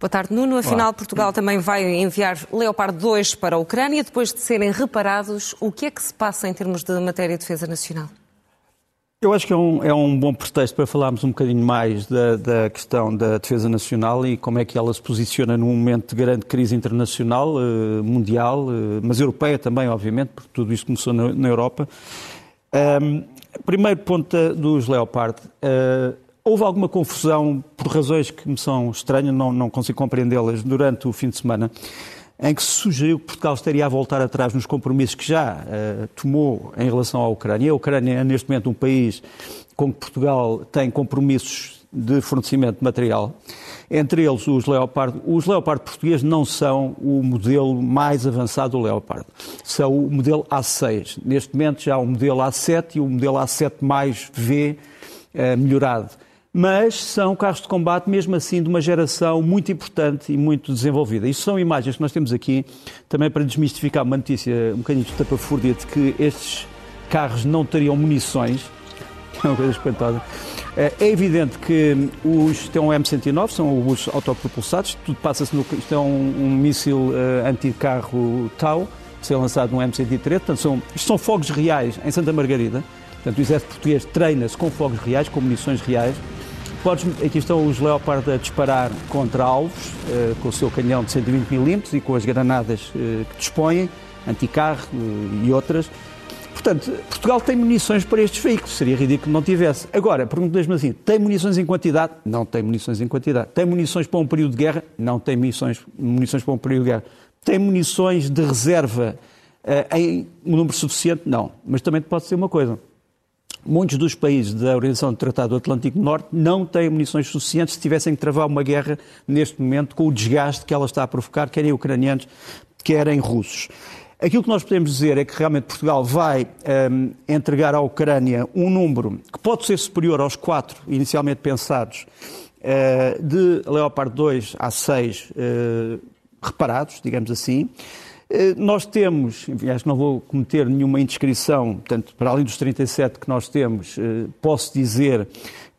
Boa tarde, Nuno. Afinal, Olá. Portugal também vai enviar Leopard 2 para a Ucrânia. Depois de serem reparados, o que é que se passa em termos de matéria de defesa nacional? Eu acho que é um, é um bom pretexto para falarmos um bocadinho mais da, da, questão da defesa nacional e como é que ela se posiciona num momento de grande crise internacional, eh, mundial, eh, mas europeia também, obviamente, porque tudo isto começou na, na Europa. Um, primeiro ponto dos Leopard. Uh, houve alguma confusão, por razões que me são estranhas, não, não consigo compreendê-las, durante o fim de semana, em que se sugeriu que Portugal estaria a voltar atrás nos compromissos que já uh, tomou em relação à Ucrânia. A Ucrânia é, neste momento, um país com que Portugal tem compromissos de fornecimento de material, entre eles os Leopard. Os Leopard portugueses não são o modelo mais avançado do Leopard, são o modelo A6. Neste momento já há o modelo A7 e o modelo A7 mais V uh, melhorado mas são carros de combate, mesmo assim, de uma geração muito importante e muito desenvolvida. Isto são imagens que nós temos aqui, também para desmistificar uma notícia um bocadinho de tapafúrdia de que estes carros não teriam munições. É uma coisa espantosa. É, é evidente que os têm um M109, são os autopropulsados, tudo passa-se no. Isto é um, um míssil uh, anticarro Tau, ser lançado no M103, portanto, são, isto são fogos reais em Santa Margarida. Portanto, o exército português treina-se com fogos reais, com munições reais. Podes, aqui estão os Leopard a disparar contra alvos, uh, com o seu canhão de 120 mm e com as granadas uh, que dispõem, anticarro uh, e outras. Portanto, Portugal tem munições para estes veículos, seria ridículo que não tivesse. Agora, pergunto-me assim, tem munições em quantidade? Não tem munições em quantidade. Tem munições para um período de guerra? Não tem munições, munições para um período de guerra. Tem munições de reserva em um número suficiente? Não. Mas também pode ser uma coisa Muitos dos países da Organização do Tratado do Atlântico Norte não têm munições suficientes se tivessem que travar uma guerra neste momento com o desgaste que ela está a provocar, querem ucranianos, querem russos. Aquilo que nós podemos dizer é que realmente Portugal vai um, entregar à Ucrânia um número que pode ser superior aos quatro inicialmente pensados uh, de Leopard 2 a 6 uh, reparados, digamos assim. Eh, nós temos, que não vou cometer nenhuma indiscrição, portanto, para além dos 37 que nós temos, eh, posso dizer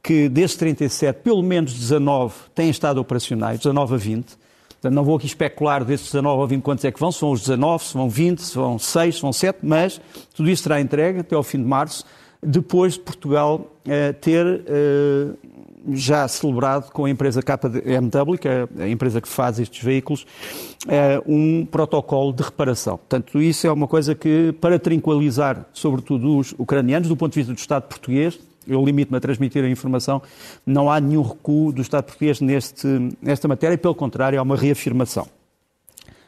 que destes 37, pelo menos 19 têm estado operacionais, 19 a 20. Portanto, não vou aqui especular destes 19 a 20 quantos é que vão, se vão os 19, se vão 20, se vão 6, se vão 7, mas tudo isso será entregue até ao fim de março, depois de Portugal eh, ter já celebrado com a empresa KMW, que é a empresa que faz estes veículos, é um protocolo de reparação. Portanto, isso é uma coisa que, para tranquilizar, sobretudo os ucranianos, do ponto de vista do Estado português, eu limito-me a transmitir a informação, não há nenhum recuo do Estado português neste, nesta matéria, pelo contrário, há uma reafirmação.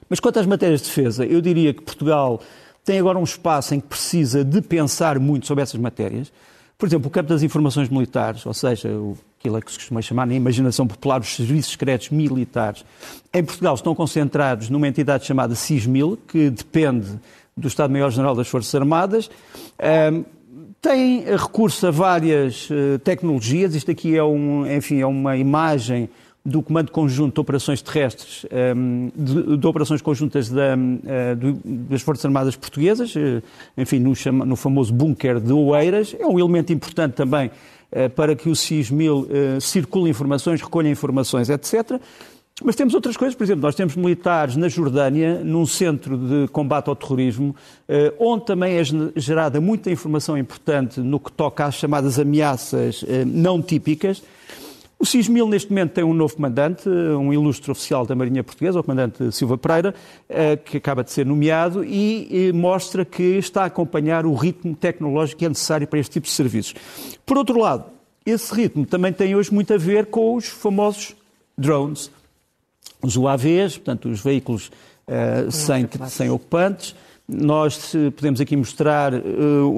Mas quanto às matérias de defesa, eu diria que Portugal tem agora um espaço em que precisa de pensar muito sobre essas matérias. Por exemplo, o campo das informações militares, ou seja, o aquilo que se costuma chamar na imaginação popular os serviços secretos militares, em Portugal estão concentrados numa entidade chamada CISMIL, que depende do Estado-Maior-General das Forças Armadas. Um, tem recurso a várias uh, tecnologias. Isto aqui é, um, enfim, é uma imagem do Comando Conjunto de Operações Terrestres, um, de, de, operações conjuntas da, uh, do, das Forças Armadas Portuguesas, uh, enfim, no, chama, no famoso bunker de Oeiras. É um elemento importante também para que o SIS-1000 eh, circule informações, recolha informações, etc. Mas temos outras coisas, por exemplo, nós temos militares na Jordânia, num centro de combate ao terrorismo, eh, onde também é gerada muita informação importante no que toca às chamadas ameaças não típicas. O CISMIL, neste momento, tem um novo comandante, um ilustre oficial da Marinha Portuguesa, o comandante Silva Pereira, que acaba de ser nomeado e mostra que está a acompanhar o ritmo tecnológico que é necessário para este tipo de serviços. Por outro lado, esse ritmo também tem hoje muito a ver com os famosos drones, os UAVs, portanto, os veículos uh, sem, sem ocupantes. Nós podemos aqui mostrar uh,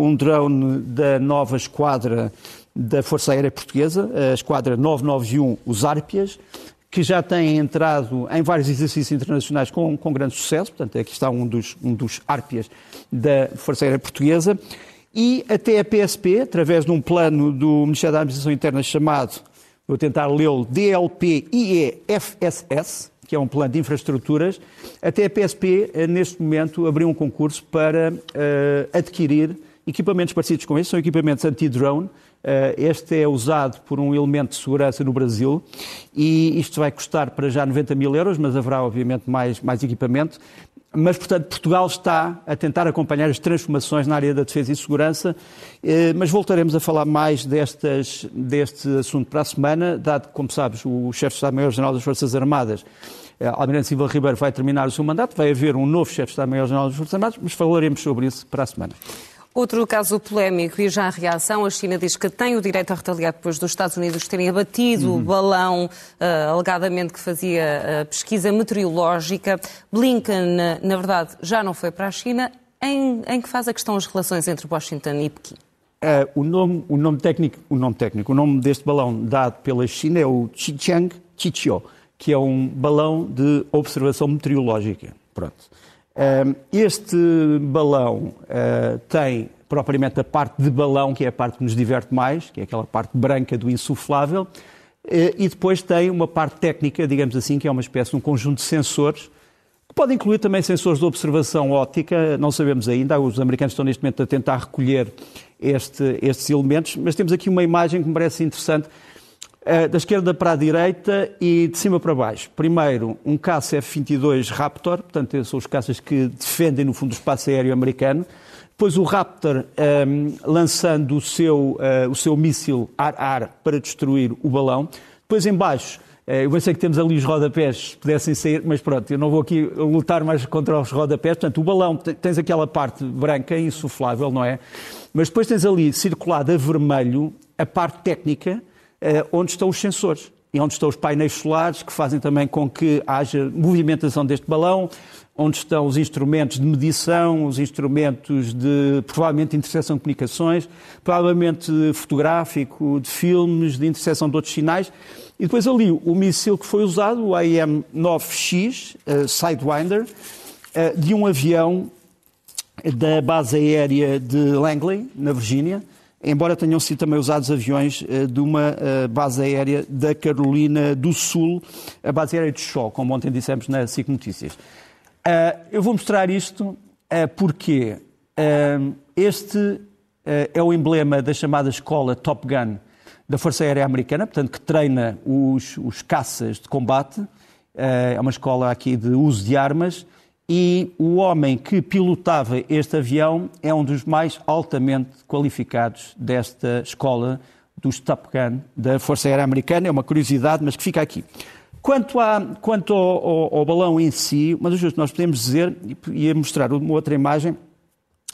um drone da nova esquadra da Força Aérea Portuguesa, a esquadra 991, os Árpias, que já tem entrado em vários exercícios internacionais com, com grande sucesso. Portanto, aqui está um dos, um dos Árpias da Força Aérea Portuguesa. E até a PSP, através de um plano do Ministério da Administração Interna chamado, vou tentar lê-lo, DLP-IEFSS, que é um plano de infraestruturas, até a PSP, eh, neste momento, abriu um concurso para uh, adquirir equipamentos parecidos com estes, são equipamentos anti-drone. Uh, este é usado por um elemento de segurança no Brasil e isto vai custar para já 90 mil euros, mas haverá obviamente mais, mais equipamento. Mas, portanto, Portugal está a tentar acompanhar as transformações na área da defesa e segurança, eh, mas voltaremos a falar mais destas, deste assunto para a semana, dado que, como sabes, o chefe de Estado-Maior-General das Forças Armadas, eh, Almirante Silva Ribeiro, vai terminar o seu mandato, vai haver um novo chefe de Estado-Maior-General das Forças Armadas, mas falaremos sobre isso para a semana. Outro caso polémico e já a reação, a China diz que tem o direito a retaliar depois dos Estados Unidos terem abatido uhum. o balão uh, alegadamente que fazia uh, pesquisa meteorológica. Blinken, na verdade, já não foi para a China. Em, em que faz a questão as relações entre Washington e Pequim? Uh, o, nome, o, nome técnico, o nome técnico, o nome deste balão dado pela China é o Qichang Qichio, que é um balão de observação meteorológica. Pronto. Este balão ah, tem propriamente a parte de balão, que é a parte que nos diverte mais, que é aquela parte branca do insuflável, ah, e depois tem uma parte técnica, digamos assim, que é uma espécie de um conjunto de sensores, que pode incluir também sensores de observação óptica, não sabemos ainda, os americanos estão neste momento a tentar recolher este, estes elementos, mas temos aqui uma imagem que me parece interessante, eh, da esquerda para a direita e de cima para baixo. Primeiro, um caça F-22 Raptor, portanto, são os caças que defendem, no fundo, o espaço aéreo americano. Depois o Raptor um, ehm, lançando o seu, uh, o seu míssil ar-ar para destruir o balão. Depois, em baixo, uh, eu pensei que temos ali os rodapés, se pudessem sair, mas pronto, eu não vou aqui lutar mais contra os rodapés. Portanto, o balão, tens aquela parte branca, insuflável, não é? Mas depois tens ali, circulado a vermelho, a parte técnica, eh, onde estão os sensores e onde estão os painéis solares que fazem também com que haja movimentação deste balão, onde estão os instrumentos de medição, os instrumentos de, provavelmente, interseção de comunicações, provavelmente fotográfico, de filmes, de interseção de outros sinais. E depois ali o míssil que foi usado, o AIM-9X, uh, Sidewinder, uh, de um avião da base aérea de Langley, na Virgínia, embora tenham sido também usados aviões eh, de uma eh, base aérea da Carolina do Sul, a base aérea de Shaw, como ontem dissemos na SIC Notícias. Eh, eu vou mostrar isto porque este é o emblema da chamada escola Top Gun da Força Aérea Americana, portanto, que treina os, os caças de combate. É uma escola aqui de uso de armas e o homem que pilotava este avião é um dos mais altamente qualificados desta escola dos Top Gun da Força Aérea Americana. É uma curiosidade, mas que fica aqui. Quanto, a, quanto ao, ao, ao, balão em si, uma das coisas que nós podemos dizer, e mostrar uma outra imagem,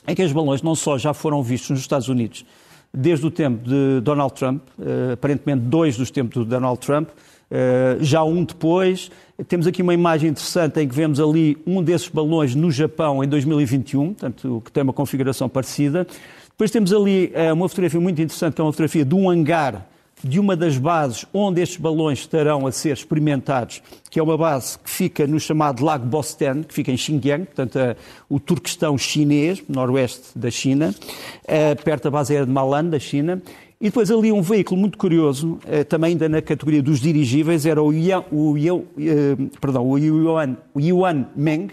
é que os balões não só já foram vistos nos Estados Unidos desde o tempo de Donald Trump, uh, aparentemente dois dos tempos de Donald Trump, uh, já um depois, temos aqui uma imagem interessante em que vemos ali um desses balões no Japão em 2021, portanto, que tem uma configuração parecida. Depois temos ali uh, uma fotografia muito interessante, que é uma fotografia de um hangar de uma das bases onde estes balões estarão a ser experimentados, que é uma base que fica no chamado Lago Bosten, que fica em Xinjiang, portanto, uh, o Turquestão chinês, noroeste da China, uh, perto da base aérea de Malan, da China. E depois ali um veículo muito curioso, eh, também ainda na categoria dos dirigíveis, era o Yuan, o, eh, perdão, o Yuan, o Yuan Meng,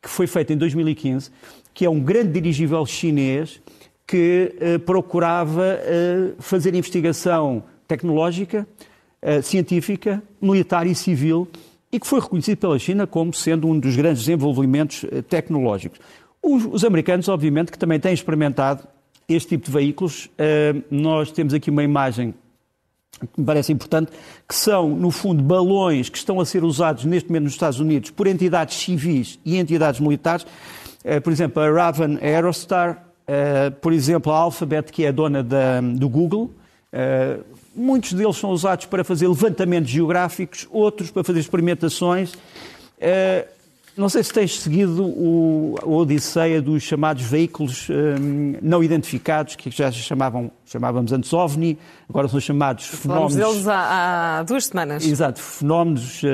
que foi feito em 2015, que é um grande dirigível chinês que eh, procurava fazer investigação tecnológica, científica, militar e civil, e que foi reconhecido pela China como sendo um dos grandes desenvolvimentos tecnológicos. Os, os americanos, obviamente, que também têm experimentado este tipo de veículos. Uh, nós temos aqui uma imagem que me parece importante, que são, no fundo, balões que estão a ser usados neste momento nos Estados Unidos por entidades civis e entidades militares. Uh, por exemplo, a Raven Aerostar, uh, por exemplo, a Alphabet, que é dona da, do Google. muitos deles são usados para fazer levantamentos geográficos, outros para fazer experimentações. Não sei se tens seguido o, a odisseia dos chamados veículos um, não identificados, que já chamavam, chamávamos antes OVNI, agora são chamados fenómenos... Falamos deles há, há, duas semanas. Exato, fenómenos uh,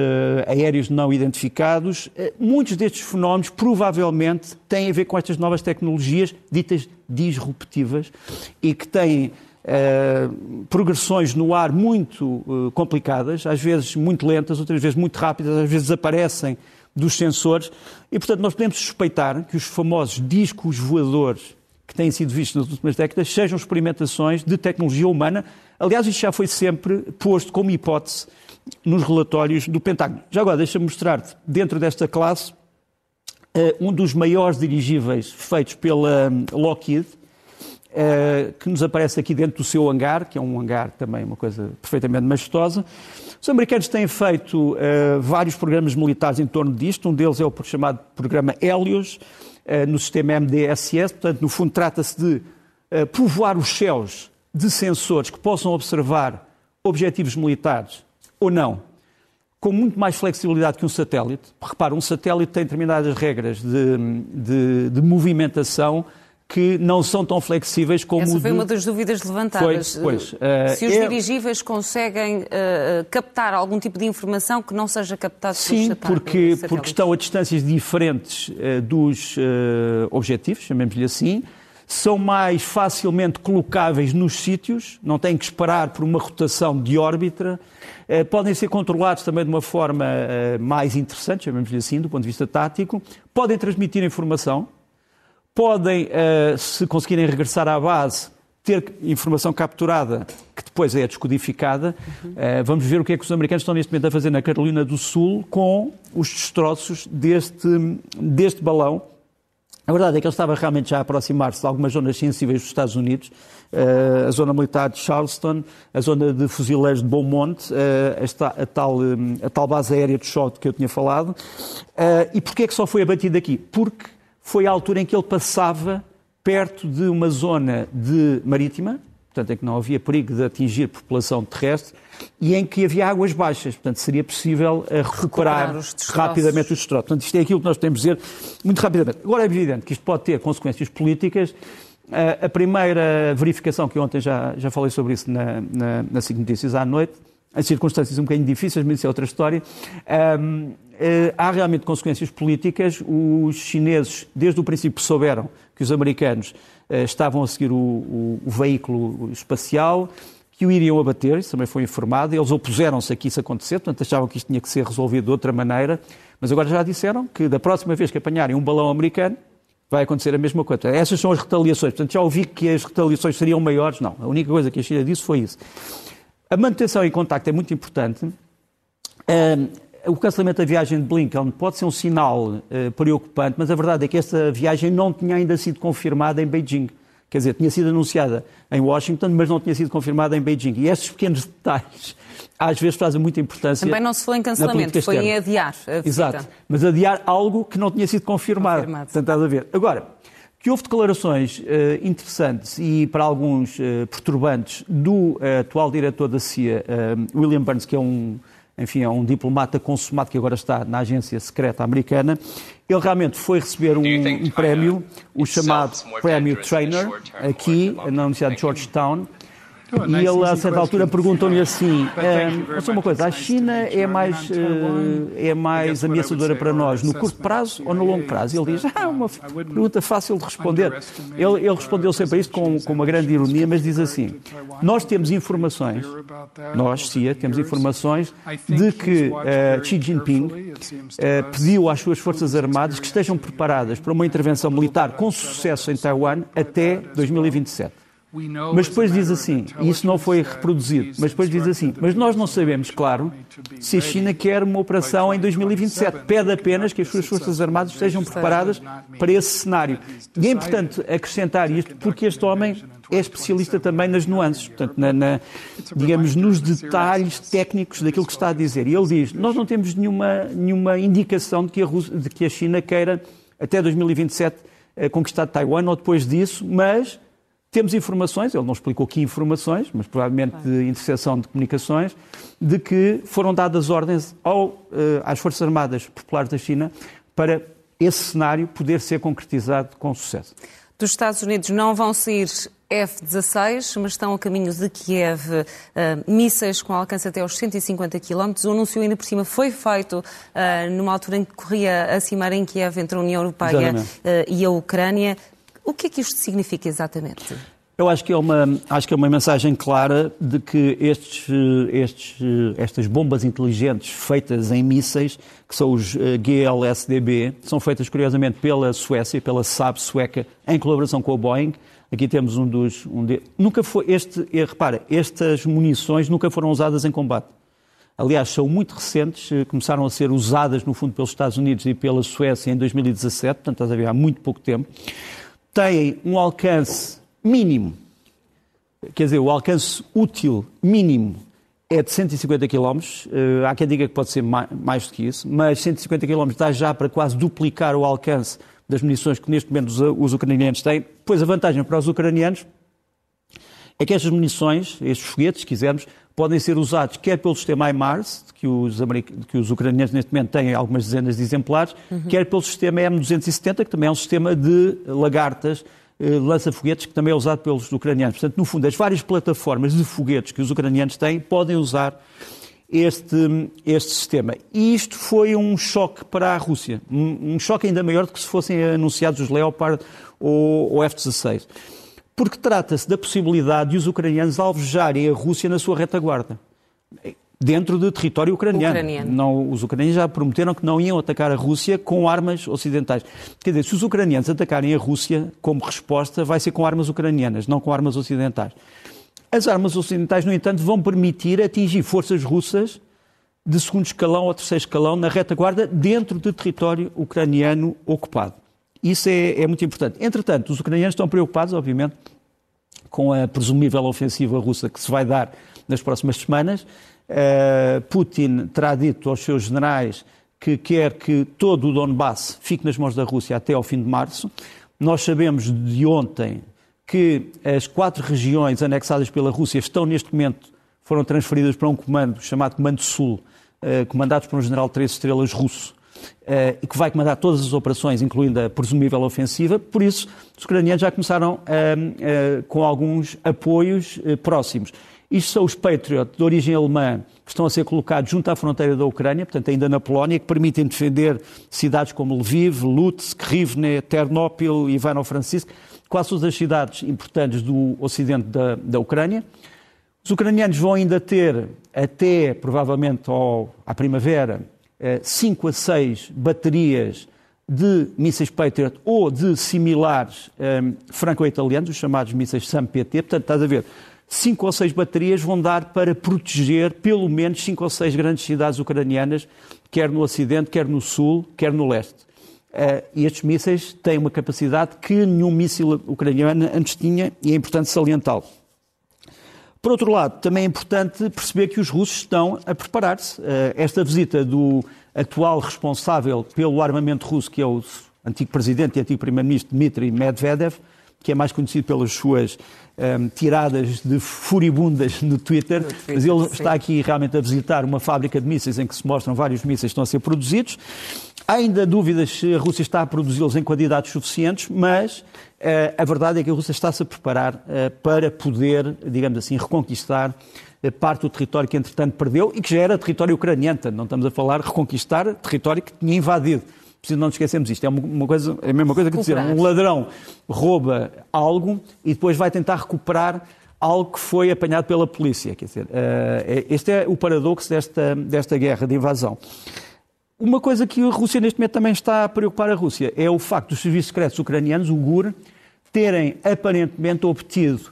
aéreos não identificados. Uh, muitos destes fenómenos provavelmente têm a ver com estas novas tecnologias ditas disruptivas e que têm Uh, progressões no ar muito complicadas, às vezes muito lentas, outras vezes muito rápidas, às vezes aparecem dos sensores e, portanto, nós podemos suspeitar que os famosos discos voadores que têm sido vistos nas últimas décadas sejam experimentações de tecnologia humana. Aliás, isto já foi sempre posto como hipótese nos relatórios do Pentágono. Já agora, deixa-me mostrar-te, dentro desta classe, eh, um dos maiores dirigíveis feitos pela hum, Lockheed, eh, que nos aparece aqui dentro do seu hangar, que é um hangar também uma coisa perfeitamente majestosa. Os americanos têm feito uh, vários programas militares em torno disto. Um deles é o chamado programa Helios, uh, no sistema MDSS. Portanto, no fundo, trata-se de uh, povoar os céus de sensores que possam observar objetivos militares ou não, com muito mais flexibilidade que um satélite. Repara, um satélite tem determinadas regras de, de, de movimentação que não são tão flexíveis como Essa foi uma das dúvidas levantadas. Pois, pois, uh, Se os é... dirigíveis conseguem uh, captar algum tipo de informação que não seja captado Sim, porque, porque estão a distâncias diferentes uh, dos objetivos, chamemos-lhe assim, são mais facilmente colocáveis nos sítios, não têm que esperar por uma rotação de órbita, podem ser controlados também de uma forma mais interessante, chamemos-lhe assim, do ponto de vista tático, podem transmitir informação, podem, uh, se conseguirem regressar à base, ter informação capturada que depois é descodificada. Uhum. Uh, vamos ver o que é que os americanos estão neste momento a fazer na Carolina do Sul com os destroços deste, deste balão. A verdade é que ele estava realmente já a aproximar-se de algumas zonas sensíveis dos Estados Unidos, uh, a zona militar de Charleston, a zona de fuzileiros de Beaumont, a, tal, a tal base aérea de shot que eu tinha falado. E porquê é que só foi abatido aqui? Porque foi a altura em que ele passava perto de uma zona de marítima, portanto, em que não havia perigo de atingir população terrestre, e em que havia águas baixas, portanto, seria possível eh, recuperar, recuperar os rapidamente os destroços. Portanto, isto é aquilo que nós temos de dizer muito rapidamente. Agora, é evidente que isto pode ter consequências políticas. Eh, a primeira verificação, que ontem já, já falei sobre isso na, na, na Notícias à noite, em circunstâncias um bocadinho difíceis, mas isso é outra história. Um, eh, há realmente consequências políticas. Os chineses, desde o princípio, souberam que os americanos eh, estavam a seguir o, o, o veículo espacial, que o iriam abater, isso também foi informado. Eles opuseram-se a que isso acontecesse, portanto achavam que isto tinha que ser resolvido de outra maneira, mas agora já disseram que da próxima vez que apanharem um balão americano, vai acontecer a mesma coisa. Essas são as retaliações. Portanto, já ouvi que as retaliações seriam maiores. Não, a única coisa que a China disse foi isso. A manutenção em contacto é muito importante o cancelamento da viagem de Blinken pode ser um sinal uh, preocupante, mas a verdade é que esta viagem não tinha ainda sido confirmada em Beijing. Quer dizer, tinha sido anunciada em Washington, mas não tinha sido confirmada em Beijing. E estes pequenos detalhes às vezes fazem muita importância. Também não se falou em cancelamento, foi em adiar a visita. Exato, mas adiar algo que não tinha sido confirmado. confirmado. Portanto, a ver. Agora, que houve declarações uh, interessantes e para alguns uh, perturbantes do uh, atual diretor da CIA, William Burns, que é um enfim, é um diplomata consumado que agora está na agência secreta americana. Ele realmente foi receber um, um prémio, o chamado Prémio Trainer, aqui na Universidade de Georgetown, e ele, a certa altura, perguntou-lhe assim: uh, uma coisa, a China é mais, uh, é mais ameaçadora para nós no curto prazo ou no longo prazo? E ele diz: Ah, uma pergunta fácil de responder. Ele, ele respondeu sempre a isto com, com uma grande ironia, mas diz assim: Nós temos informações, nós, CIA, temos informações de que uh, Xi Jinping uh, pediu às suas Forças Armadas que estejam preparadas para uma intervenção militar com sucesso em Taiwan até 2027. Mas depois diz assim, e isso não foi reproduzido, mas depois diz assim, mas nós não sabemos, claro, se a China quer uma operação em 2027. Pede apenas que as suas Forças Armadas estejam preparadas para esse cenário. E é importante acrescentar isto porque este homem é especialista também nas nuances, portanto, na, na, digamos, nos detalhes técnicos daquilo que está a dizer. E ele diz, nós não temos nenhuma, nenhuma indicação de que, a Rússia, de que a China queira, até 2027, eh, conquistar Taiwan ou depois disso, mas temos informações, ele não explicou que informações, mas provavelmente de interseção de comunicações, de que foram dadas ordens ao, eh, às Forças Armadas Populares da China para esse cenário poder ser concretizado com sucesso. Dos Estados Unidos não vão sair F-16, mas estão a caminho de Kiev uh, mísseis com alcance até aos 150 km. O anúncio ainda por cima foi feito uh, numa altura em que corria a cimeira em Kiev entre a União Europeia uh, e a Ucrânia. O que é que isto significa exatamente? Eu acho que é uma, acho que é uma mensagem clara de que estes, estes, estas bombas inteligentes feitas em mísseis, que são os eh, GLSDB, são feitas curiosamente pela Suécia, pela Saab sueca, em colaboração com a Boeing. Aqui temos um dos. Um de, nunca foi este, eh, repara, estas munições nunca foram usadas em combate. Aliás, são muito recentes, eh, começaram a ser usadas, no fundo, pelos Estados Unidos e pela Suécia em 2017, portanto, há muito pouco tempo. Têm um alcance mínimo, quer dizer, o alcance útil mínimo é de 150 km. Uh, há quem diga que pode ser mais, do que isso, mas 150 km dá já para quase duplicar o alcance das munições que neste momento os, os ucranianos têm. Pois a vantagem para os ucranianos é que estas munições, estes foguetes, se quisermos, podem ser usados quer pelo sistema HIMARS, que os, que os ucranianos neste momento têm algumas dezenas de exemplares, uhum. quer pelo sistema M270, que também é um sistema de lagartas eh, lança-foguetes, que também é usado pelos ucranianos. Portanto, no fundo, as várias plataformas de foguetes que os ucranianos têm podem usar este, este sistema. E isto foi um choque para a Rússia. Um, um choque ainda maior do que se fossem anunciados os Leopard ou, ou F-16. Porque trata-se da possibilidade de os ucranianos alvejarem a Rússia na sua retaguarda dentro do território ucraniano. ucraniano. Não, os ucranianos já prometeram que não iam atacar a Rússia com armas ocidentais. Quer dizer, se os ucranianos atacarem a Rússia, como resposta, vai ser com armas ucranianas, não com armas ocidentais. As armas ocidentais, no entanto, vão permitir atingir forças russas de segundo escalão ou terceiro escalão na retaguarda dentro do território ucraniano ocupado. Isso é, é muito importante. Entretanto, os ucranianos estão preocupados, obviamente, com a presumível ofensiva russa que se vai dar nas próximas semanas Uh, Putin terá dito aos seus generais que quer que todo o Donbass fique nas mãos da Rússia até ao fim de março. Nós sabemos de ontem que as quatro regiões anexadas pela Rússia estão neste momento, foram transferidas para um comando chamado Comando Sul, uh, comandado por um general três estrelas russo, e que vai comandar todas as operações, incluindo a presumível ofensiva. Por isso, os ucranianos já começaram com alguns apoios próximos. Isto são os Patriot de origem alemã que estão a ser colocados junto à fronteira da Ucrânia, portanto ainda na Polónia, que permitem defender cidades como Lviv, Lutsk, Rivne, Ternopil e Ivano-Francisco, quase todas as cidades importantes do ocidente da, da Ucrânia. Os ucranianos vão ainda ter, até provavelmente ao, à primavera, 5 eh, a 6 baterias de mísseis Patriot ou de similares um, eh, franco-italianos, os chamados mísseis SAM-PT. Portanto, estás a ver, cinco ou seis baterias vão dar para proteger pelo menos cinco ou seis grandes cidades ucranianas, quer no Ocidente, quer no Sul, quer no Leste. Uh, e estes mísseis têm uma capacidade que nenhum míssil ucraniano antes tinha e é importante salientá-lo. Por outro lado, também é importante perceber que os russos estão a preparar-se. Uh, esta visita do atual responsável pelo armamento russo, que é o antigo presidente e antigo primeiro-ministro Dmitry Medvedev, que é mais conhecido pelas suas um, tiradas de furibundas no Twitter, no Twitter mas ele sim. está aqui realmente a visitar uma fábrica de mísseis em que se mostram vários mísseis que estão a ser produzidos. Há ainda dúvidas se a Rússia está a produzi-los em quantidades suficientes, mas uh, a verdade é que a Rússia está-se a preparar uh, para poder, digamos assim, reconquistar uh, parte do território que, entretanto, perdeu e que já era território ucraniano. Não estamos a falar de reconquistar território que tinha invadido preciso não nos esquecermos isto. É uma coisa, é a mesma coisa que dizer um ladrão rouba algo e depois vai tentar recuperar algo que foi apanhado pela polícia. Quer dizer, uh, este é o paradoxo desta, desta guerra de invasão. Uma coisa que a Rússia neste momento também está a preocupar a Rússia é o facto dos serviços secretos ucranianos, o GUR, terem aparentemente obtido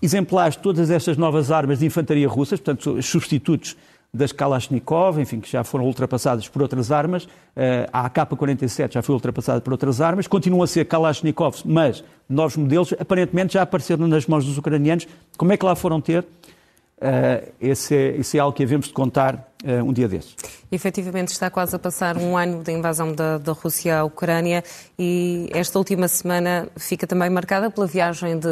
exemplares de todas estas novas armas de infantaria russas, portanto, substitutos das Kalashnikov, enfim, que já foram ultrapassadas por outras armas. Eh, a AK-47 já foi ultrapassada por outras armas. Continuam a ser Kalashnikov, mas novos modelos, aparentemente já apareceram nas mãos dos ucranianos. Como é que lá foram ter? Uh, esse, é, esse é algo que havemos de contar uh, um dia desses. Efetivamente está quase a passar um ano da invasão da, da, Rússia à Ucrânia e esta última semana fica também marcada pela viagem, de,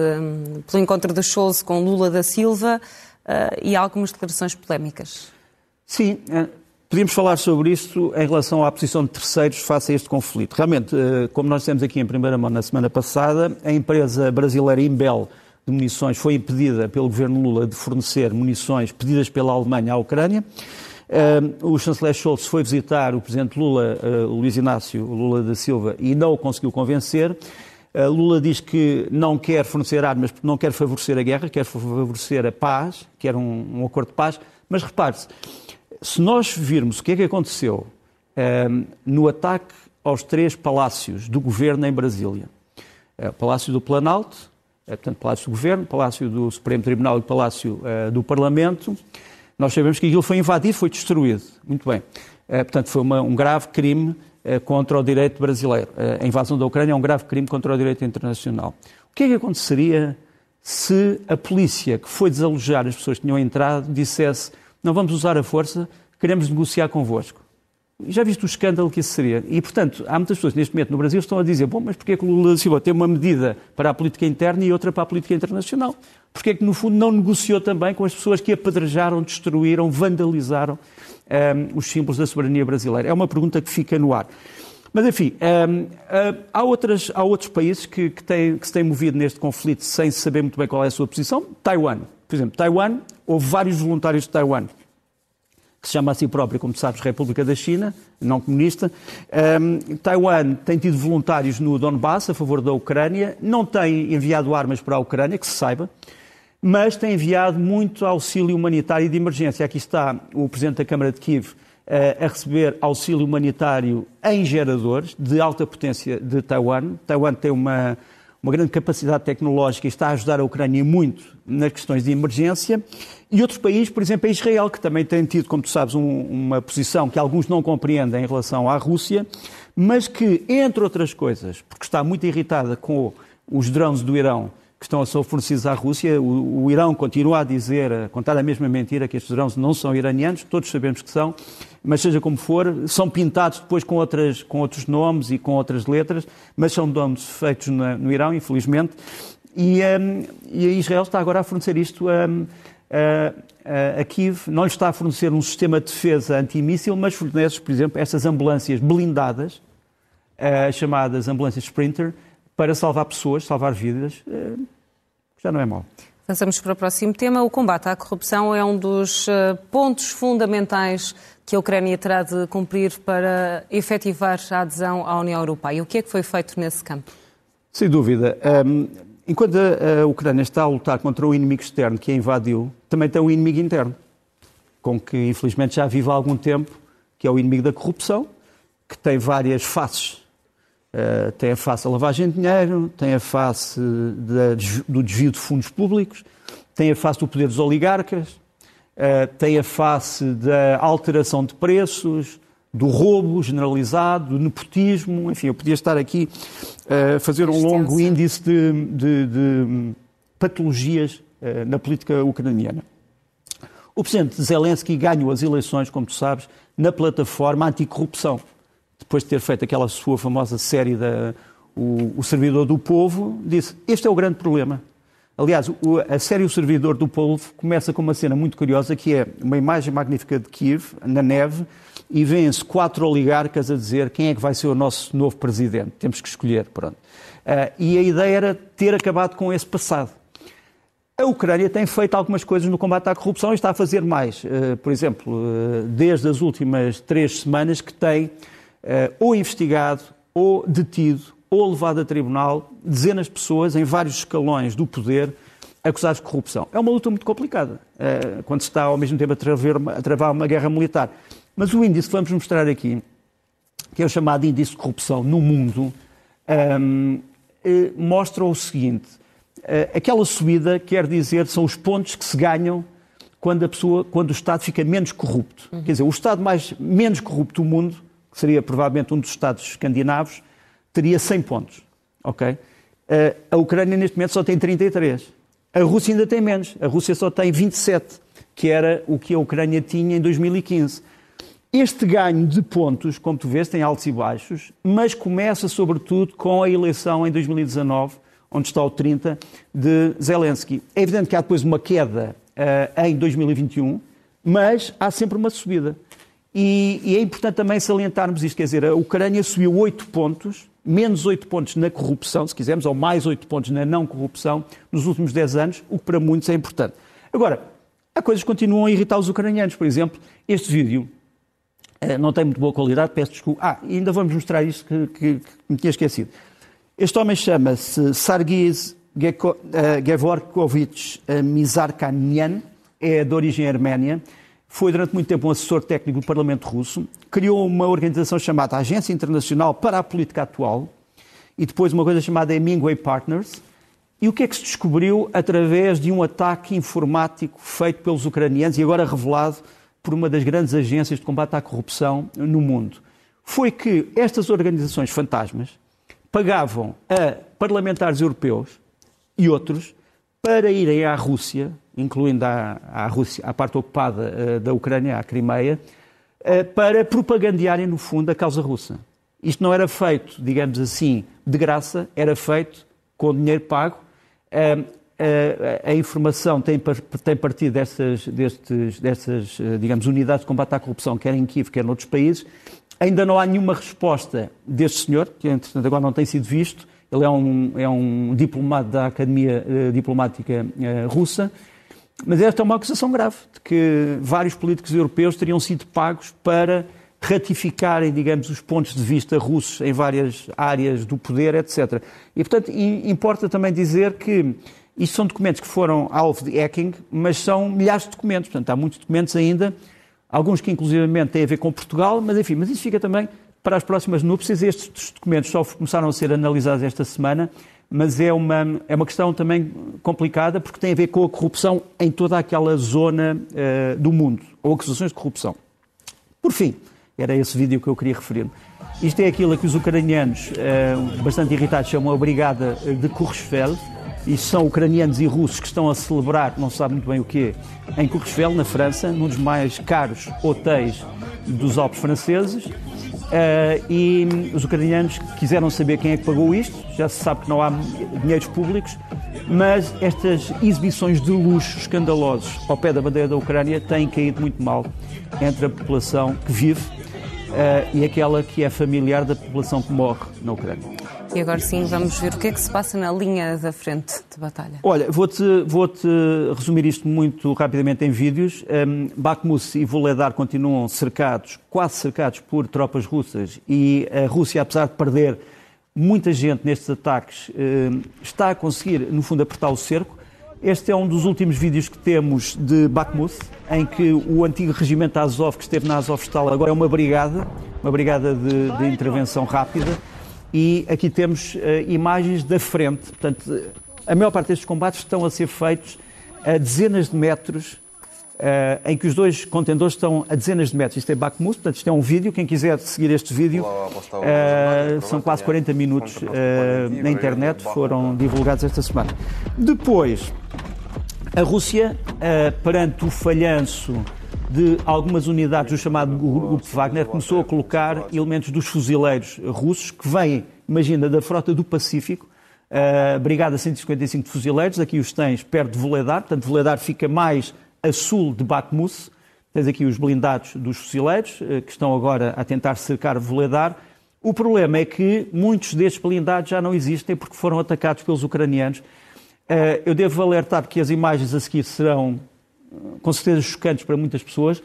pelo encontro de Scholz com Lula da Silva uh, e algumas declarações polémicas. Sim, podíamos falar sobre isso em relação à posição de terceiros face a este conflito. Realmente, como nós dissemos aqui em primeira mão na semana passada, a empresa brasileira Imbel de munições foi impedida pelo governo Lula de fornecer munições pedidas pela Alemanha à Ucrânia. Eh, o chanceler Scholz foi visitar o presidente Lula, Luiz Inácio Lula da Silva, e não o conseguiu convencer. Lula diz que não quer fornecer armas porque não quer favorecer a guerra, quer favorecer a paz, quer um, um acordo de paz. Mas repare-se, se nós virmos o que é que aconteceu no ataque aos três palácios do governo em Brasília, o Palácio do Planalto, portanto, Palácio do Governo, Palácio do Supremo Tribunal e Palácio uh, do Parlamento, nós sabemos que aquilo foi invadido, foi destruído. Muito bem. Uh, portanto, foi uma, um grave crime uh, contra o direito brasileiro. a invasão da Ucrânia é um grave crime contra o direito internacional. O que é que aconteceria se a polícia que foi desalojar as pessoas que tinham entrado dissesse não vamos usar a força, queremos negociar convosco? Já viste o escândalo que isso seria? E, portanto, há muitas pessoas neste momento no Brasil que estão a dizer bom, mas porquê que o Lula da Silva tem uma medida para a política interna e outra para a política internacional? Porquê é que, no fundo, não negociou também com as pessoas que apedrejaram, destruíram, vandalizaram um, os símbolos da soberania brasileira? É uma pergunta que fica no ar. Mas, enfim, um, uh, há, outras, há outros países que, que, têm, que se têm movido neste conflito sem saber muito bem qual é a sua posição. Taiwan, por exemplo, Taiwan, houve vários voluntários de Taiwan que se chama a si própria, como sabes, República da China, não comunista. Um, Taiwan tem tido voluntários no Donbass a favor da Ucrânia, não tem enviado armas para a Ucrânia, que se saiba, mas tem enviado muito auxílio humanitário de emergência. Aqui está o Presidente da Câmara de Kiev uh, a receber auxílio humanitário em geradores de alta potência de Taiwan. Taiwan tem uma, uma grande capacidade tecnológica e está a ajudar a Ucrânia muito nas questões de emergência. E outros países, por exemplo, a Israel, que também tem tido, como tu sabes, um, uma posição que alguns não compreendem em relação à Rússia, mas que, entre outras coisas, porque está muito irritada com os drones do Irão que estão a ser fornecidos à Rússia, o, o Irão continua a dizer, a contar a mesma mentira, que estes drones não são iranianos, todos sabemos que são, mas seja como for, são pintados depois com, outras, com outros nomes e com outras letras, mas são drones feitos na, no Irão, infelizmente, e, um, e Israel está agora a fornecer isto a, a, a, Kiev. Não lhe está a fornecer um sistema de defesa antimíssil, mas fornece, por exemplo, estas ambulâncias blindadas, uh, chamadas ambulâncias Sprinter, para salvar pessoas, salvar vidas. Uh, já não é mau. Passamos para o próximo tema. O combate à corrupção é um dos uh, pontos fundamentais que a Ucrânia terá de cumprir para efetivar a adesão à União Europeia. O que é que foi feito nesse campo? Sem dúvida. Enquanto a, Ucrânia está a lutar contra um inimigo externo que a invadiu, também tem um inimigo interno, com que infelizmente já vive há algum tempo, que é o inimigo da corrupção, que tem várias faces. Uh, tem a face da lavagem de dinheiro, tem a face da, do desvio de fundos públicos, tem a face do poder dos oligarcas, uh, tem a face da alteração de preços, do roubo generalizado, do nepotismo, enfim, eu podia estar aqui a uh, fazer um longo índice de, de, de patologias na política ucraniana. O presidente Zelensky ganhou as eleições, como tu sabes, na plataforma anticorrupção, depois de ter feito aquela sua famosa série da o, o Servidor do Povo, disse: Este é o grande problema. Aliás, a série O Servidor do Povo começa com uma cena muito curiosa que é uma imagem magnífica de Kiev, na neve, e vêm-se quatro oligarcas a dizer quem é que vai ser o nosso novo presidente. Temos que escolher, pronto. Uh, e a ideia era ter acabado com esse passado. A Ucrânia tem feito algumas coisas no combate à corrupção e está a fazer mais. Uh, por exemplo, uh, desde as últimas três semanas que tem ou investigado, ou detido, ou levado a tribunal dezenas de pessoas em vários escalões do poder acusados de corrupção. É uma luta muito complicada, eh, quando se está ao mesmo tempo a travar, a travar uma guerra militar. Mas o índice que vamos mostrar aqui, que é o chamado índice de corrupção no mundo, um, eh, mostra o seguinte: aquela subida quer dizer são os pontos que se ganham quando a pessoa, quando o Estado fica menos corrupto. Uhum. Quer dizer, o Estado mais menos corrupto do mundo, que seria provavelmente um dos Estados escandinavos, teria 100 pontos. Ok? Eh, a Ucrânia, neste momento, só tem 33. A Rússia ainda tem menos. A Rússia só tem 27, que era o que a Ucrânia tinha em 2015. Este ganho de pontos, como tu vês, tem altos e baixos, mas começa, sobretudo, com a eleição em 2019, onde está o 30, de Zelensky. É evidente que há depois uma queda uh, em 2021, mas há sempre uma subida. E, e, é importante também salientarmos isto, quer dizer, a Ucrânia subiu 8 pontos menos 8 pontos na corrupção, se quisermos, ou mais 8 pontos na não corrupção nos últimos 10 anos, o que para muitos é importante. Agora, há coisas que continuam a irritar os ucranianos. Por exemplo, este vídeo eh, não tem muito boa qualidade, peço desculpa. Ah, ainda vamos mostrar isto que, que, que me tinha esquecido. Este homem chama-se Sargis Gevorkovich Mizarkanian, é de origem arménia, foi durante muito tempo um assessor técnico do Parlamento Russo, criou uma organização chamada Agência Internacional para a Política Atual e depois uma coisa chamada Hemingway Partners. E o que é que se descobriu através de um ataque informático feito pelos ucranianos e agora revelado por uma das grandes agências de combate à corrupção no mundo? Foi que estas organizações fantasmas pagavam a parlamentares europeus e outros para irem à Rússia, incluindo a, Rússia, parte ocupada uh, da Ucrânia, a Crimeia, uh, para propagandearem, no fundo, a causa russa. Isto não era feito, digamos assim, de graça, era feito com dinheiro pago. Uh, a informação tem, tem partido dessas, destes, digamos, unidades de combate à corrupção, quer em Kiev, quer noutros países. Ainda não há nenhuma resposta deste senhor, que entretanto agora não tem sido visto, ele é um, é um diplomata da Academia uh, Diplomática uh, Russa. Mas esta é uma acusação grave, de que vários políticos europeus teriam sido pagos para ratificarem, digamos, os pontos de vista russos em várias áreas do poder, etc. E, portanto, importa também dizer que isto são documentos que foram alvo de hacking, mas são milhares de documentos. Portanto, há muitos documentos ainda, alguns que inclusivamente têm a ver com Portugal, mas enfim, mas isso fica também para as próximas núpcias. Estes documentos só começaram a ser analisados esta semana, mas é uma, é uma questão também complicada porque tem a ver com a corrupção em toda aquela zona uh, do mundo, ou acusações de corrupção. Por fim, era esse vídeo que eu queria referir. Isto é aquilo que os ucranianos, uh, bastante irritados, chamam a Brigada de Courchevel. E são ucranianos e russos que estão a celebrar, não se sabe muito bem o quê, em Courchevel, na França, num dos mais caros hotéis dos Alpes franceses. Uh, e os ucranianos quiseram saber quem é que pagou isto. Já se sabe que não há dinheiros públicos, mas estas exibições de luxo escandalosos ao pé da bandeira da Ucrânia têm caído muito mal entre a população que vive uh, e aquela que é familiar da população que morre na Ucrânia. E agora sim, vamos ver o que é que se passa na linha da frente de batalha. Olha, vou-te vou -te resumir isto muito rapidamente em vídeos. Um, Bakhmut e Voledar continuam cercados, quase cercados por tropas russas e a Rússia, apesar de perder muita gente nestes ataques, um, está a conseguir, no fundo, apertar o cerco. Este é um dos últimos vídeos que temos de Bakhmut, em que o antigo regimento Azov, que esteve na Azovstal, agora é uma brigada, uma brigada de, de intervenção rápida e aqui temos uh, imagens da frente. Portanto, a maior parte destes combates estão a ser feitos a dezenas de metros, uh, em que os dois contendores estão a dezenas de metros. Isto é Bakhmut, portanto, isto é um vídeo. Quem quiser seguir este vídeo, uh, são quase 40 minutos na internet, foram divulgados esta semana. Depois, a Rússia, perante o falhanço de algumas unidades do chamado Grupo Wagner, começou a colocar elementos dos fuzileiros russos que vêm, imagina, da frota do Pacífico, a Brigada 155 de Fuzileiros, aqui os tens perto de Voledar, portanto, Voledar fica mais a sul de Bakhmut. Tens aqui os blindados dos fuzileiros, eh, que estão agora a tentar cercar Voledar. O problema é que muitos destes blindados já não existem porque foram atacados pelos ucranianos. Eh, eu devo alertar que as imagens a seguir serão com certeza chocantes para muitas pessoas.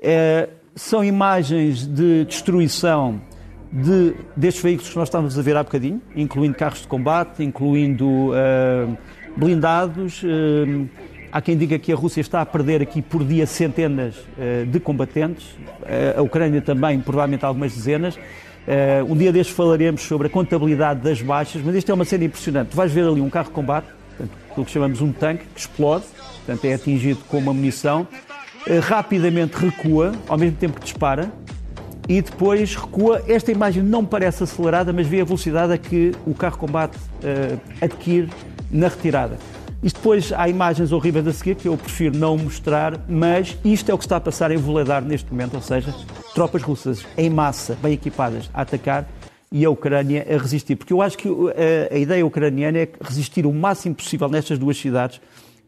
É, são imagens de destruição de, destes veículos que nós estávamos a ver há bocadinho, incluindo carros de combate, incluindo uh, blindados. Uh, há quem diga que a Rússia está a perder aqui por dia centenas uh, de combatentes, a Ucrânia também, provavelmente algumas dezenas. um dia destes falaremos sobre a contabilidade das baixas, mas isto é uma cena impressionante. Tu vais ver ali um carro de combate, aquilo que chamamos um tanque, que explode, portanto é atingido com uma munição, eh, rapidamente recua, ao mesmo tempo que dispara, e depois recua. Esta imagem não parece acelerada, mas vê a velocidade a que o carro combate uh, adquire na retirada. Isto depois há imagens horríveis a seguir que eu prefiro não mostrar, mas isto é o que está a passar em Voledar neste momento, ou seja, tropas russas em massa, bem equipadas, a atacar e a Ucrânia a resistir. Porque eu acho que a, eh, a ideia ucraniana é resistir o máximo possível nestas duas cidades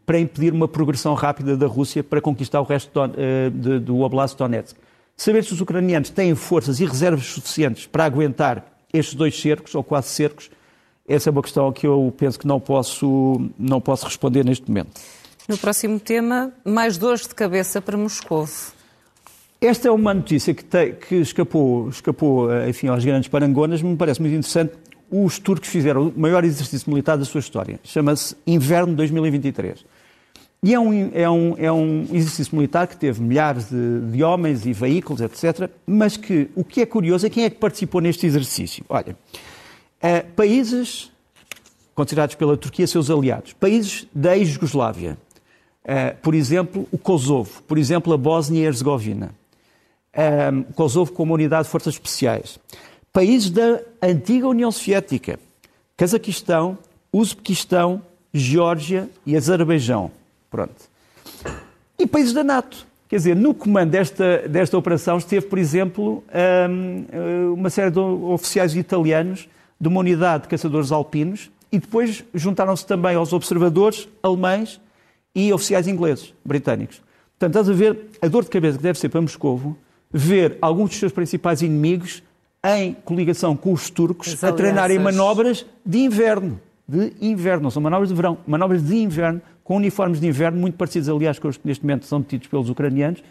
para impedir uma progressão rápida da Rússia para conquistar o resto do, eh, de, do Oblast Donetsk. Saber se os ucranianos têm forças e reservas suficientes para aguentar estes dois cercos, ou quase cercos, essa é uma questão que eu penso que não posso, não posso responder neste momento. No próximo tema, mais dores de cabeça para Moscou. Esta é uma notícia que, te, que escapou, escapou enfim, aos grandes parangonas, me parece muito interessante. os turcos fizeram o maior exercício militar da sua história. Chama-se Inverno 2023. E é um, é, um, é um exercício militar que teve milhares de, de, homens e veículos, etc. Mas que o que é curioso é quem é que participou neste exercício. Olha, uh, países considerados pela Turquia seus aliados, países da ex-Jugoslávia, uh, por exemplo, o Kosovo, por exemplo, a Bósnia e Herzegovina, um, Kosovo como unidade de forças especiais, países da antiga União Soviética, Cazaquistão, Uzbequistão, Geórgia e Azerbaijão. Pronto. E países da NATO. Quer dizer, no comando desta, desta operação esteve, por exemplo, um, uma série de oficiais italianos de uma unidade de caçadores alpinos e depois juntaram-se também aos observadores alemães e oficiais ingleses, britânicos. Portanto, estás a ver a dor de cabeça que deve ser para Moscovo ver alguns dos seus principais inimigos em coligação com os turcos a treinarem manobras de inverno. De inverno, não são manobras de verão, manobras de inverno, com uniformes de inverno, muito parecidos, aliás, com os que neste momento são detidos pelos ucranianos,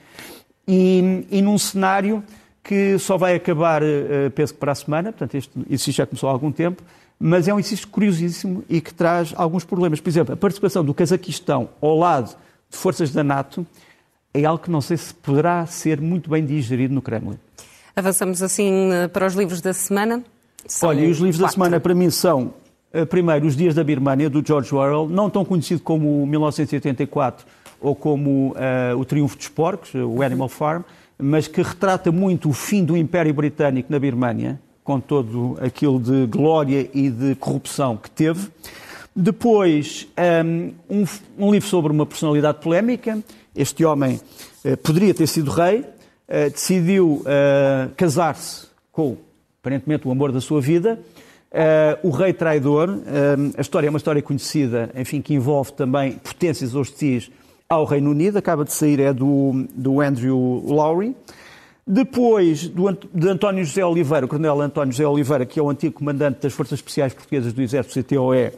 e, e num cenário que só vai acabar, uh, penso que para a semana, portanto, este exercício já começou há algum tempo, mas é um exercício curiosíssimo e que traz alguns problemas. Por exemplo, a participação do Cazaquistão ao lado de forças da NATO é algo que não sei se poderá ser muito bem digerido no Kremlin. Avançamos assim eh, para os livros da semana. São Olha, os livros quatro. da semana para mim são, eh, primeiro, Os Dias da Birmânia, do George Orwell, não tão conhecido como 1984 ou como uh, O Triunfo dos Porcos, o Animal Farm, mas que retrata muito o fim do Império Britânico na Birmânia, com todo aquilo de glória e de corrupção que teve. Depois, um, um livro sobre uma personalidade polémica. Este homem uh, poderia ter sido rei, uh, decidiu uh, casar-se com, aparentemente, o amor da sua vida. o rei traidor, a história é uma história conhecida, enfim, que envolve também potências hostis ao Reino Unido, acaba de sair, é do, do Andrew Lowry. Depois do, de António José Oliveira, o coronel António José Oliveira, que é o antigo comandante das Forças Especiais Portuguesas do Exército CTOE,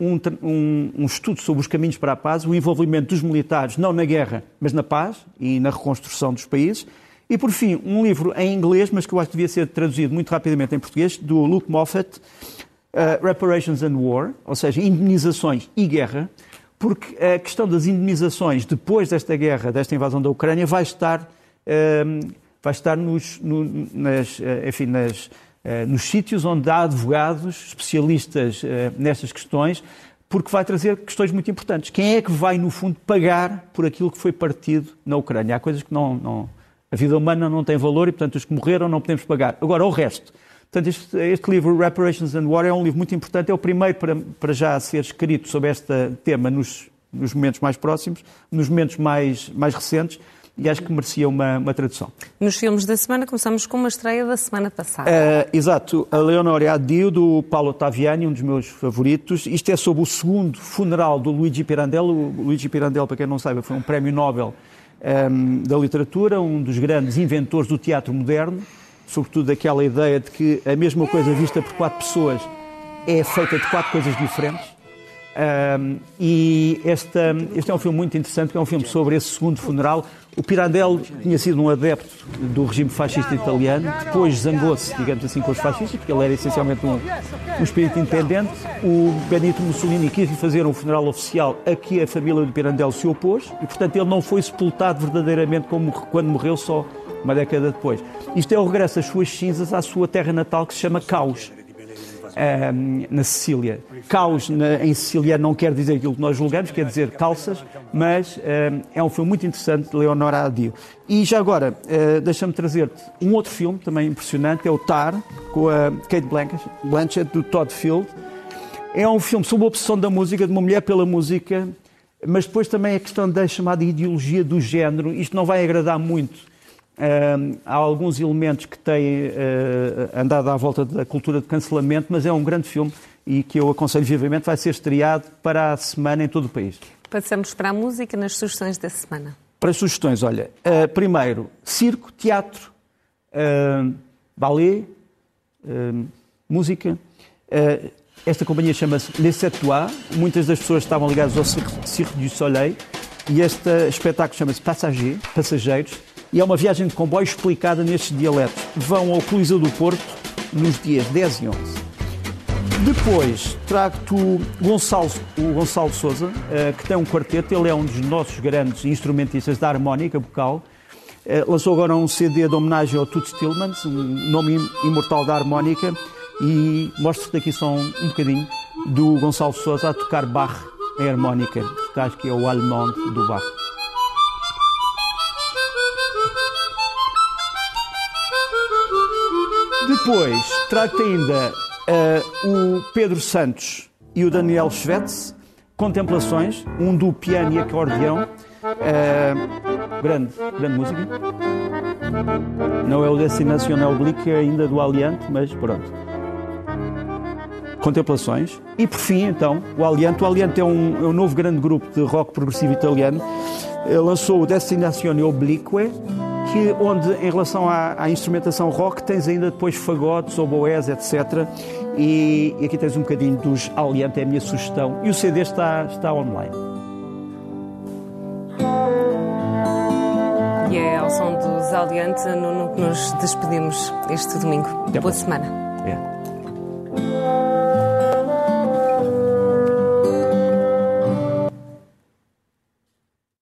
um, um, um, estudo sobre os caminhos para a paz, o envolvimento dos militares, não na guerra, mas na paz e na reconstrução dos países. E, por fim, um livro em inglês, mas que eu acho que devia ser traduzido muito rapidamente em português, do Luke Moffat, uh, Reparations and War, ou seja, indemnizações e guerra, porque a questão das indemnizações depois desta guerra, desta invasão da Ucrânia, vai estar, uh, vai estar nos, no, nas, enfim, nas, eh, nos sítios onde há advogados especialistas eh, nestas questões, porque vai trazer questões muito importantes. Quem é que vai, no fundo, pagar por aquilo que foi partido na Ucrânia? Há coisas que não, não a vida humana não tem valor e, portanto, os que morreram não podemos pagar. Agora, o resto. Portanto, este, este, livro, Reparations and War, é um livro muito importante. É o primeiro para, para já ser escrito sobre este tema nos, nos momentos mais próximos, nos momentos mais, mais recentes e acho que merecia uma, uma tradução. Nos filmes da semana começamos com uma estreia da semana passada. Uh, exato, a Leonora Adio, do Paulo Ottaviani, um dos meus favoritos. Isto é sobre o segundo funeral do Luigi Pirandello. O Luigi Pirandello, para quem não saiba, foi um prémio Nobel um, ehm, da literatura, um dos grandes inventores do teatro moderno, sobretudo aquela ideia de que a mesma coisa vista por quatro pessoas é feita de quatro coisas diferentes. Um, e esta, este é um filme muito interessante, que é um filme sobre esse segundo funeral. O Pirandello tinha sido um adepto do regime fascista italiano, depois zangou-se, digamos assim, com os fascistas, porque ele era essencialmente um, um espírito independente. O Benito Mussolini quis fazer um funeral oficial a que a família do Pirandello se opôs, e portanto ele não foi sepultado verdadeiramente como quando morreu, só uma década depois. Isto é o regresso das suas cinzas à sua terra natal, que se chama Caos na Sicília. Caos na, em siciliano não quer dizer aquilo que nós julgamos, quer dizer calças, mas é um filme muito interessante de Leonora Adio. E já agora, uh, deixa-me trazer-te um outro filme também impressionante, é o Tar, com a Kate Blanchett, do Todd Field. É um filme sobre a obsessão da música, de uma mulher pela música, mas depois também a questão da chamada ideologia do género. Isto não vai agradar muito Uh, há alguns elementos que têm uh, andado à volta da cultura de cancelamento, mas é um grande filme e que eu aconselho vivamente, vai ser estreado para a semana em todo o país. Passamos para a música nas sugestões da semana. Para as sugestões, olha, uh, primeiro, circo, teatro, ballet, música. esta companhia chama-se Les Sept Toits. Muitas das pessoas estavam ligadas ao Cirque, Cirque du Soleil. E este espetáculo chama-se Passager, Passageiros e é uma viagem de comboio explicada nestes dialetos. Vão ao Coliseu do Porto nos dias 10 e 11. Depois trago-te o Gonçalo, o Gonçalo Souza, eh, que tem um quarteto. Ele é um dos nossos grandes instrumentistas da harmónica vocal. Eh, lançou agora um CD de homenagem ao Toots Tillmans, um nome imortal da harmónica. E mostro-te aqui só um, um bocadinho do Gonçalo Souza a tocar Bach em harmónica, que acho que é o Allemande do Bach. Depois trago-te ainda uh, o Pedro Santos e o Daniel Schvetz, Contemplações, um do piano e acordeão. Uh, grande, grande música. Não é o Destinação Oblique ainda do Aliante, mas pronto. Contemplações. E por fim, então, o Aliante. O Aliante é um, é um novo grande grupo de rock progressivo italiano. Ele lançou o Destinazione Oblique, que, onde, em relação à, à, instrumentação rock, tens ainda depois fagotes, oboés, etc. E, e, aqui tens um bocadinho dos Aliante, é a minha sugestão. E o CD está, está online. E é ao som dos Aliante no, no que nos despedimos este domingo. Boa semana.